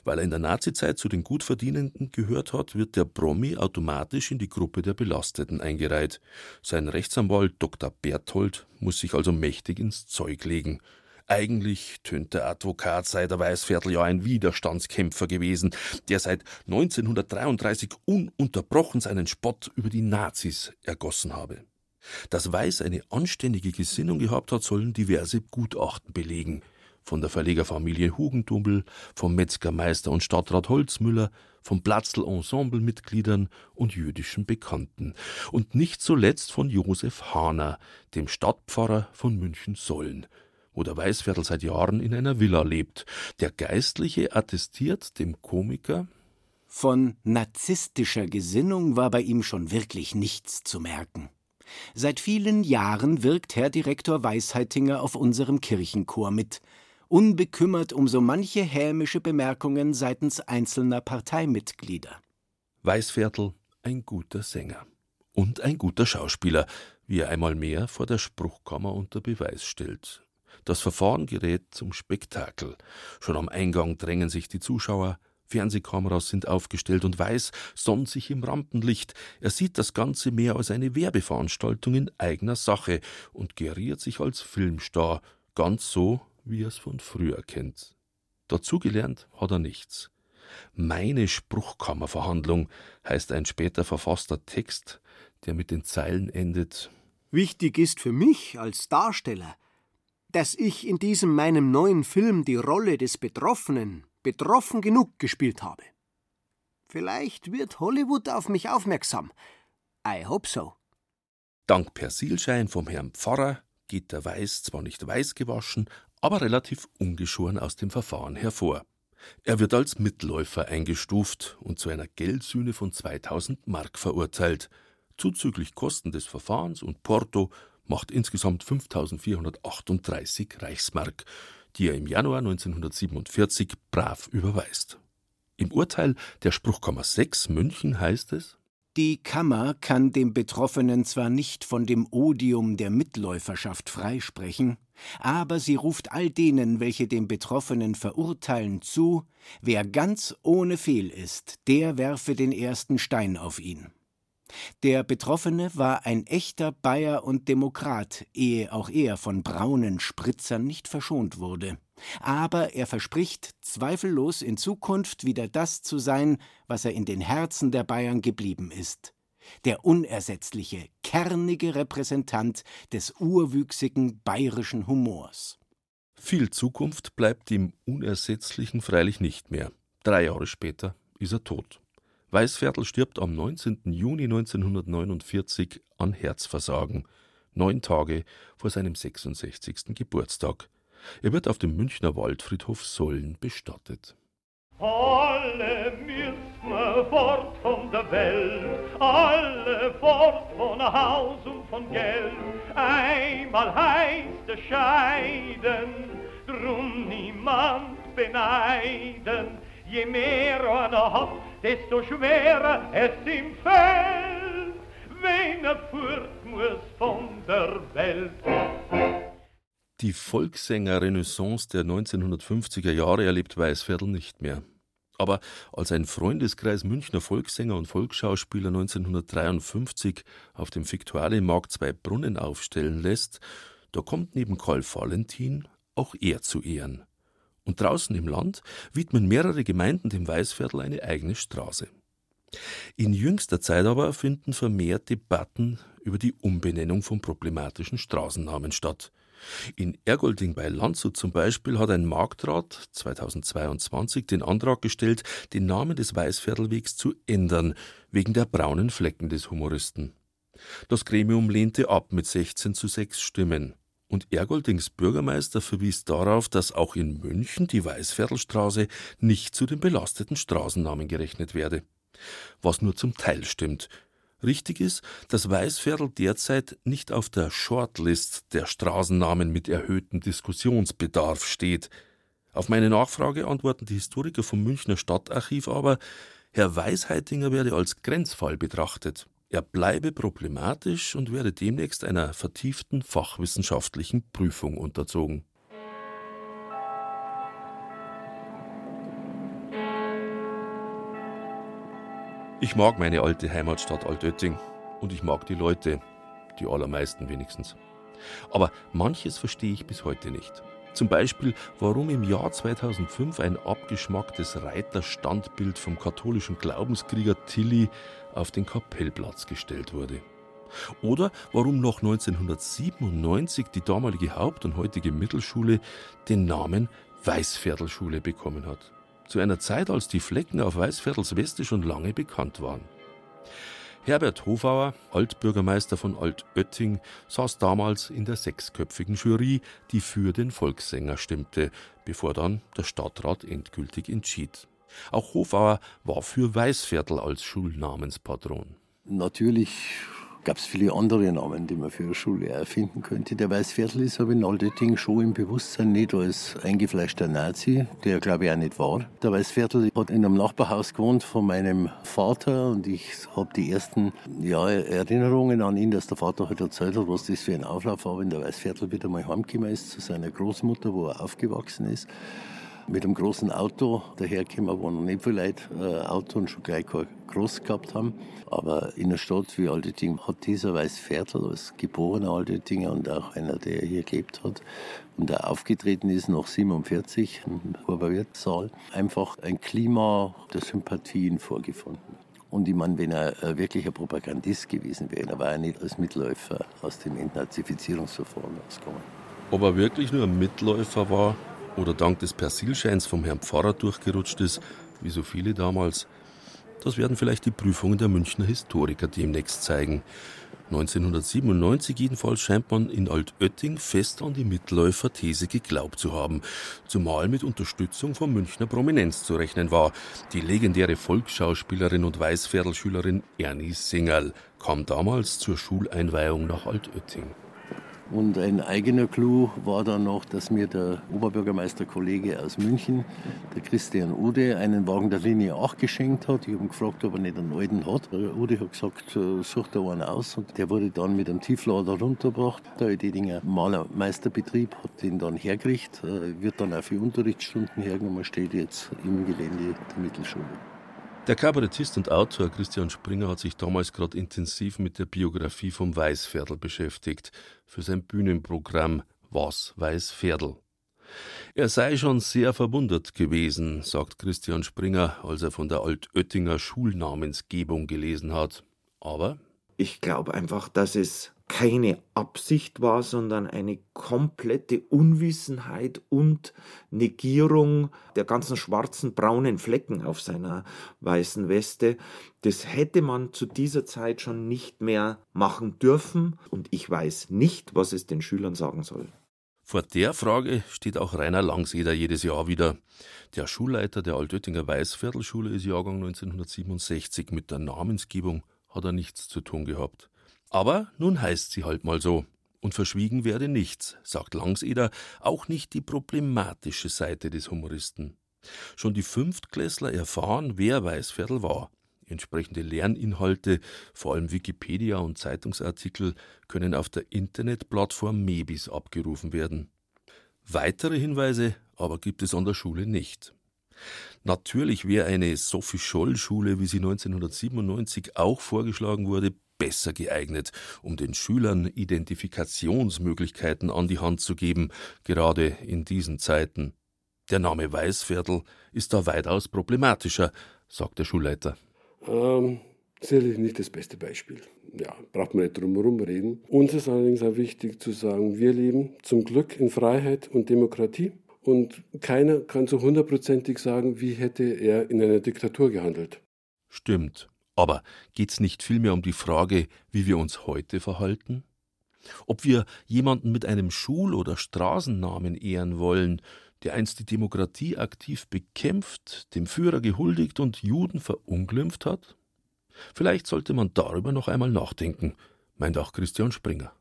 Weil er in der Nazizeit zu den Gutverdienenden gehört hat, wird der Promi automatisch in die Gruppe der Belasteten eingereiht. Sein Rechtsanwalt Dr. Berthold muss sich also mächtig ins Zeug legen. Eigentlich tönt der Advokat seit der Weißvierteljahr ein Widerstandskämpfer gewesen, der seit 1933 ununterbrochen seinen Spott über die Nazis ergossen habe. Dass Weiß eine anständige Gesinnung gehabt hat, sollen diverse Gutachten belegen. von der Verlegerfamilie Hugendumbel, vom Metzgermeister und Stadtrat Holzmüller, vom Platzl-Ensemble-Mitgliedern und jüdischen Bekannten und nicht zuletzt von Josef Hahner, dem Stadtpfarrer von München-Sollen, wo der Weißviertel seit Jahren in einer Villa lebt. Der Geistliche attestiert dem Komiker, von narzisstischer Gesinnung war bei ihm schon wirklich nichts zu merken. Seit vielen Jahren wirkt Herr Direktor Weisheitinger auf unserem Kirchenchor mit, unbekümmert um so manche hämische Bemerkungen seitens einzelner Parteimitglieder. Weißviertel, ein guter Sänger und ein guter Schauspieler, wie er einmal mehr vor der Spruchkammer unter Beweis stellt. Das Verfahren gerät zum Spektakel. Schon am Eingang drängen sich die Zuschauer, Fernsehkameras sind aufgestellt und Weiß sonnt sich im Rampenlicht. Er sieht das Ganze mehr als eine Werbeveranstaltung in eigener Sache und geriert sich als Filmstar, ganz so, wie er es von früher kennt. Dazugelernt hat er nichts. Meine Spruchkammerverhandlung heißt ein später verfasster Text, der mit den Zeilen endet. Wichtig ist für mich als Darsteller, dass ich in diesem meinem neuen Film die Rolle des Betroffenen betroffen genug gespielt habe. Vielleicht wird Hollywood auf mich aufmerksam. I hope so. Dank Persilschein vom Herrn Pfarrer geht der Weiß zwar nicht weiß gewaschen, aber relativ ungeschoren aus dem Verfahren hervor. Er wird als Mitläufer eingestuft und zu einer Geldsühne von 2000 Mark verurteilt. Zuzüglich Kosten des Verfahrens und Porto macht insgesamt 5438 Reichsmark die er im Januar 1947 brav überweist. Im Urteil der Spruchkammer 6 München heißt es Die Kammer kann dem Betroffenen zwar nicht von dem Odium der Mitläuferschaft freisprechen, aber sie ruft all denen, welche den Betroffenen verurteilen, zu, wer ganz ohne Fehl ist, der werfe den ersten Stein auf ihn. Der Betroffene war ein echter Bayer und Demokrat, ehe auch er von braunen Spritzern nicht verschont wurde. Aber er verspricht zweifellos in Zukunft wieder das zu sein, was er in den Herzen der Bayern geblieben ist. Der unersetzliche, kernige Repräsentant des urwüchsigen bayerischen Humors. Viel Zukunft bleibt ihm Unersetzlichen freilich nicht mehr. Drei Jahre später ist er tot. Weißviertel stirbt am 19. Juni 1949 an Herzversagen, neun Tage vor seinem 66. Geburtstag. Er wird auf dem Münchner Waldfriedhof Sollen bestattet. Alle müssen fort von der Welt, alle fort von Haus und von Geld. Einmal heißt es scheiden, drum niemand beneiden. Je mehr einer hat, desto schwerer es ihm fällt, wenn er fort muss von der Welt. Die Volkssänger-Renaissance der 1950er Jahre erlebt Weißviertel nicht mehr. Aber als ein Freundeskreis Münchner Volkssänger und Volksschauspieler 1953 auf dem Viktualienmarkt zwei Brunnen aufstellen lässt, da kommt neben Karl Valentin auch er zu Ehren und draußen im Land widmen mehrere Gemeinden dem Weißviertel eine eigene Straße. In jüngster Zeit aber finden vermehrt Debatten über die Umbenennung von problematischen Straßennamen statt. In Ergolding bei Landshut zum Beispiel hat ein Marktrat 2022 den Antrag gestellt, den Namen des Weißviertelwegs zu ändern, wegen der braunen Flecken des Humoristen. Das Gremium lehnte ab mit 16 zu 6 Stimmen und Ergoldings Bürgermeister verwies darauf, dass auch in München die Weißviertelstraße nicht zu den belasteten Straßennamen gerechnet werde. Was nur zum Teil stimmt. Richtig ist, dass Weißviertel derzeit nicht auf der Shortlist der Straßennamen mit erhöhtem Diskussionsbedarf steht. Auf meine Nachfrage antworten die Historiker vom Münchner Stadtarchiv aber, Herr Weisheitinger werde als Grenzfall betrachtet. Er bleibe problematisch und werde demnächst einer vertieften fachwissenschaftlichen Prüfung unterzogen. Ich mag meine alte Heimatstadt Altötting und ich mag die Leute, die allermeisten wenigstens. Aber manches verstehe ich bis heute nicht. Zum Beispiel, warum im Jahr 2005 ein abgeschmacktes Reiterstandbild vom katholischen Glaubenskrieger Tilly auf den Kapellplatz gestellt wurde. Oder warum noch 1997 die damalige Haupt- und heutige Mittelschule den Namen Weißviertelschule bekommen hat. Zu einer Zeit, als die Flecken auf Weißviertels Weste schon lange bekannt waren. Herbert Hofauer, Altbürgermeister von Altötting, saß damals in der sechsköpfigen Jury, die für den Volkssänger stimmte, bevor dann der Stadtrat endgültig entschied. Auch Hofauer war für Weißviertel als Schulnamenspatron. Natürlich gab es viele andere Namen, die man für eine Schule erfinden könnte. Der Weißviertel ist aber in Altötting schon im Bewusstsein nicht als eingefleischter Nazi, der glaube ich auch nicht war. Der Weißviertel hat in einem Nachbarhaus gewohnt von meinem Vater und ich habe die ersten ja, Erinnerungen an ihn, dass der Vater halt erzählt hat, was das für ein Auflauf war, wenn der Weißviertel wieder mal heimgekommen ist zu seiner Großmutter, wo er aufgewachsen ist mit einem großen Auto dahergekommen, wo noch nicht viele Leute äh, Auto und schon gleich groß gehabt haben. Aber in einer Stadt wie Altötting hat dieser Weißviertel als geborener Altöttinger und auch einer, der hier gelebt hat und der aufgetreten ist nach 47 im Oberwirtssaal, einfach ein Klima der Sympathien vorgefunden. Und ich meine, wenn er äh, wirklich ein Propagandist gewesen wäre, dann war er nicht als Mitläufer aus dem Entnazifizierungsverfahren ausgekommen. Ob er wirklich nur ein Mitläufer war, oder dank des Persilscheins vom Herrn Pfarrer durchgerutscht ist, wie so viele damals, das werden vielleicht die Prüfungen der Münchner Historiker demnächst zeigen. 1997 jedenfalls scheint man in Altötting fest an die Mitläufer-These geglaubt zu haben, zumal mit Unterstützung von Münchner Prominenz zu rechnen war. Die legendäre Volksschauspielerin und Weißviertelschülerin Ernie Singerl kam damals zur Schuleinweihung nach Altötting. Und ein eigener Clou war dann noch, dass mir der Oberbürgermeisterkollege aus München, der Christian Ude, einen Wagen der Linie 8 geschenkt hat. Ich habe ihn gefragt, ob er nicht einen alten hat. Ude hat gesagt, äh, such da einen aus. Und der wurde dann mit einem Tieflader runtergebracht. Der Ededinger Malermeisterbetrieb hat den dann hergerichtet, äh, wird dann auch für Unterrichtsstunden hergenommen, steht jetzt im Gelände der Mittelschule. Der Kabarettist und Autor Christian Springer hat sich damals gerade intensiv mit der Biografie vom Weißviertel beschäftigt, für sein Bühnenprogramm Was Weißviertel. Er sei schon sehr verwundert gewesen, sagt Christian Springer, als er von der Altöttinger Schulnamensgebung gelesen hat. Aber ich glaube einfach, dass es keine Absicht war, sondern eine komplette Unwissenheit und Negierung der ganzen schwarzen, braunen Flecken auf seiner weißen Weste. Das hätte man zu dieser Zeit schon nicht mehr machen dürfen und ich weiß nicht, was es den Schülern sagen soll. Vor der Frage steht auch Rainer Langseder jedes Jahr wieder. Der Schulleiter der Altöttinger Weißviertelschule ist Jahrgang 1967. Mit der Namensgebung hat er nichts zu tun gehabt. Aber nun heißt sie halt mal so. Und verschwiegen werde nichts, sagt Langseder, auch nicht die problematische Seite des Humoristen. Schon die Fünftklässler erfahren, wer Weißviertel war. Entsprechende Lerninhalte, vor allem Wikipedia und Zeitungsartikel, können auf der Internetplattform Mebis abgerufen werden. Weitere Hinweise aber gibt es an der Schule nicht. Natürlich wäre eine Sophie-Scholl-Schule, wie sie 1997 auch vorgeschlagen wurde, besser geeignet, um den Schülern Identifikationsmöglichkeiten an die Hand zu geben, gerade in diesen Zeiten. Der Name Weißviertel ist da weitaus problematischer, sagt der Schulleiter. Ähm, sicherlich nicht das beste Beispiel. Ja, braucht man nicht drum herum reden. Uns ist allerdings auch wichtig zu sagen, wir leben zum Glück in Freiheit und Demokratie. Und keiner kann so hundertprozentig sagen, wie hätte er in einer Diktatur gehandelt. Stimmt. Aber geht's nicht vielmehr um die Frage, wie wir uns heute verhalten? Ob wir jemanden mit einem Schul- oder Straßennamen ehren wollen, der einst die Demokratie aktiv bekämpft, dem Führer gehuldigt und Juden verunglimpft hat? Vielleicht sollte man darüber noch einmal nachdenken, meint auch Christian Springer.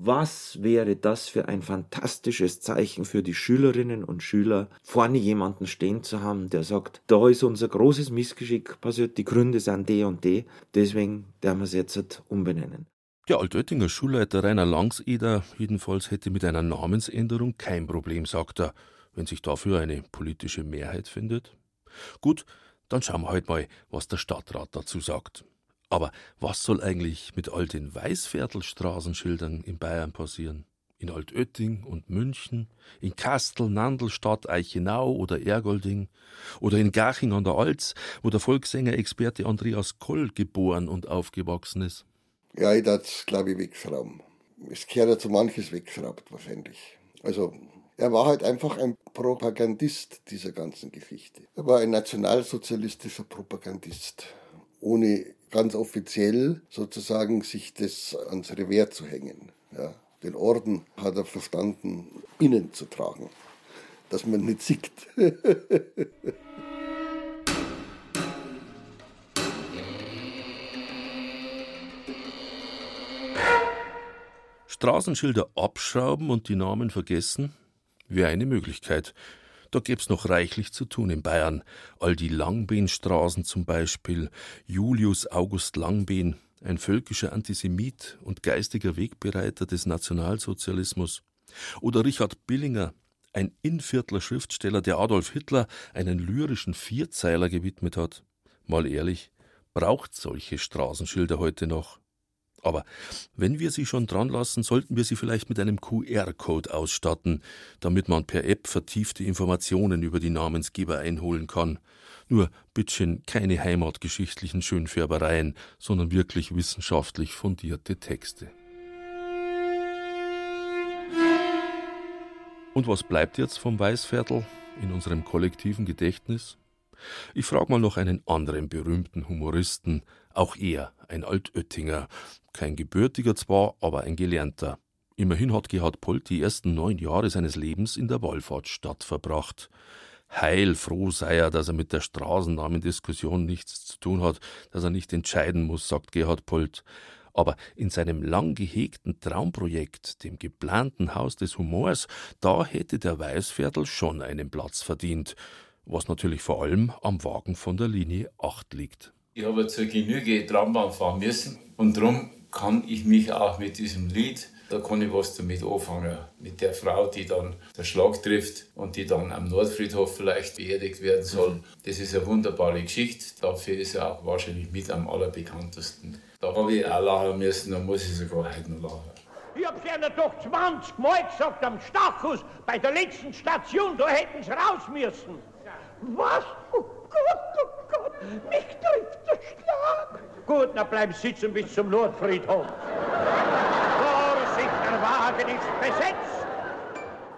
Was wäre das für ein fantastisches Zeichen für die Schülerinnen und Schüler, vorne jemanden stehen zu haben, der sagt, da ist unser großes Missgeschick passiert, die Gründe sind die und die, deswegen werden wir es jetzt umbenennen. Der Altöttinger Schulleiter Rainer Langseder jedenfalls hätte mit einer Namensänderung kein Problem, sagt er, wenn sich dafür eine politische Mehrheit findet. Gut, dann schauen wir halt mal, was der Stadtrat dazu sagt. Aber was soll eigentlich mit all den Weißviertelstraßenschildern in Bayern passieren? In Altötting und München, in Kastel, Nandelstadt, Eichenau oder Ergolding oder in Garching an der Alz, wo der Volkssänger-Experte Andreas Koll geboren und aufgewachsen ist. Ja, ich das glaube ich wegschrauben. Es gehört ja zu manches wegschraubt wahrscheinlich. Also er war halt einfach ein Propagandist dieser ganzen Geschichte. Er war ein nationalsozialistischer Propagandist, ohne ganz offiziell sozusagen sich das ans Revers zu hängen. Ja. Den Orden hat er verstanden, innen zu tragen, dass man nicht sieht. Straßenschilder abschrauben und die Namen vergessen? Wäre eine Möglichkeit. Da gäb's noch reichlich zu tun in Bayern. All die Langbehnstraßen zum Beispiel. Julius August Langbehn, ein völkischer Antisemit und geistiger Wegbereiter des Nationalsozialismus. Oder Richard Billinger, ein Inviertler Schriftsteller, der Adolf Hitler einen lyrischen Vierzeiler gewidmet hat. Mal ehrlich, braucht solche Straßenschilder heute noch? Aber wenn wir sie schon dran lassen, sollten wir sie vielleicht mit einem QR-Code ausstatten, damit man per App vertiefte Informationen über die Namensgeber einholen kann. Nur bittchen keine heimatgeschichtlichen Schönfärbereien, sondern wirklich wissenschaftlich fundierte Texte. Und was bleibt jetzt vom Weißviertel in unserem kollektiven Gedächtnis? Ich frage mal noch einen anderen berühmten Humoristen, auch er ein Altöttinger, kein gebürtiger zwar, aber ein gelernter. Immerhin hat Gerhard Polt die ersten neun Jahre seines Lebens in der Wallfahrtsstadt verbracht. Heilfroh sei er, dass er mit der Straßennamendiskussion nichts zu tun hat, dass er nicht entscheiden muss, sagt Gerhard Polt. Aber in seinem lang gehegten Traumprojekt, dem geplanten Haus des Humors, da hätte der Weißviertel schon einen Platz verdient, was natürlich vor allem am Wagen von der Linie 8 liegt. Ich habe zur Genüge Trambahn fahren müssen und darum kann ich mich auch mit diesem Lied, da kann ich was damit anfangen. Mit der Frau, die dann der Schlag trifft und die dann am Nordfriedhof vielleicht beerdigt werden soll. Das ist eine wunderbare Geschichte. Dafür ist er auch wahrscheinlich mit am allerbekanntesten. Da habe ich auch lachen müssen, da muss ich sogar heute noch lachen. Ich hab's ihnen doch 20 Mal gesagt am Stachus, bei der letzten Station, da hätten sie raus müssen. Was? Oh Gott, oh Gott, mich trifft der Schlag. Gut, na bleib sitzen bis zum Nordfriedhof. Vorsicht, der Wagen ist besetzt.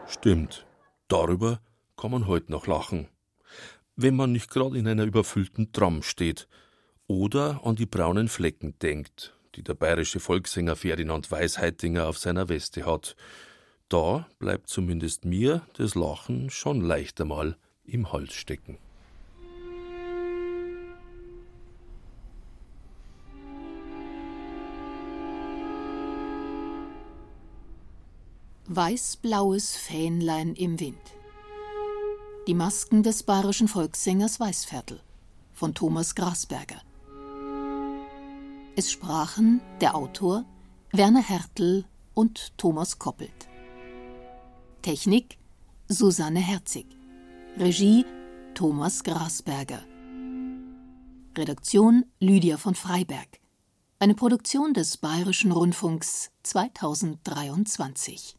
Stimmt, darüber kann man heute noch lachen. Wenn man nicht gerade in einer überfüllten Tram steht oder an die braunen Flecken denkt, die der bayerische Volkssänger Ferdinand Weisheitinger auf seiner Weste hat. Da bleibt zumindest mir das Lachen schon leicht einmal im Hals stecken. Weiß-blaues Fähnlein im Wind. Die Masken des bayerischen Volkssängers Weißviertel von Thomas Grasberger. Es sprachen der Autor Werner Hertel und Thomas Koppelt. Technik Susanne Herzig. Regie Thomas Grasberger. Redaktion Lydia von Freiberg. Eine Produktion des Bayerischen Rundfunks 2023.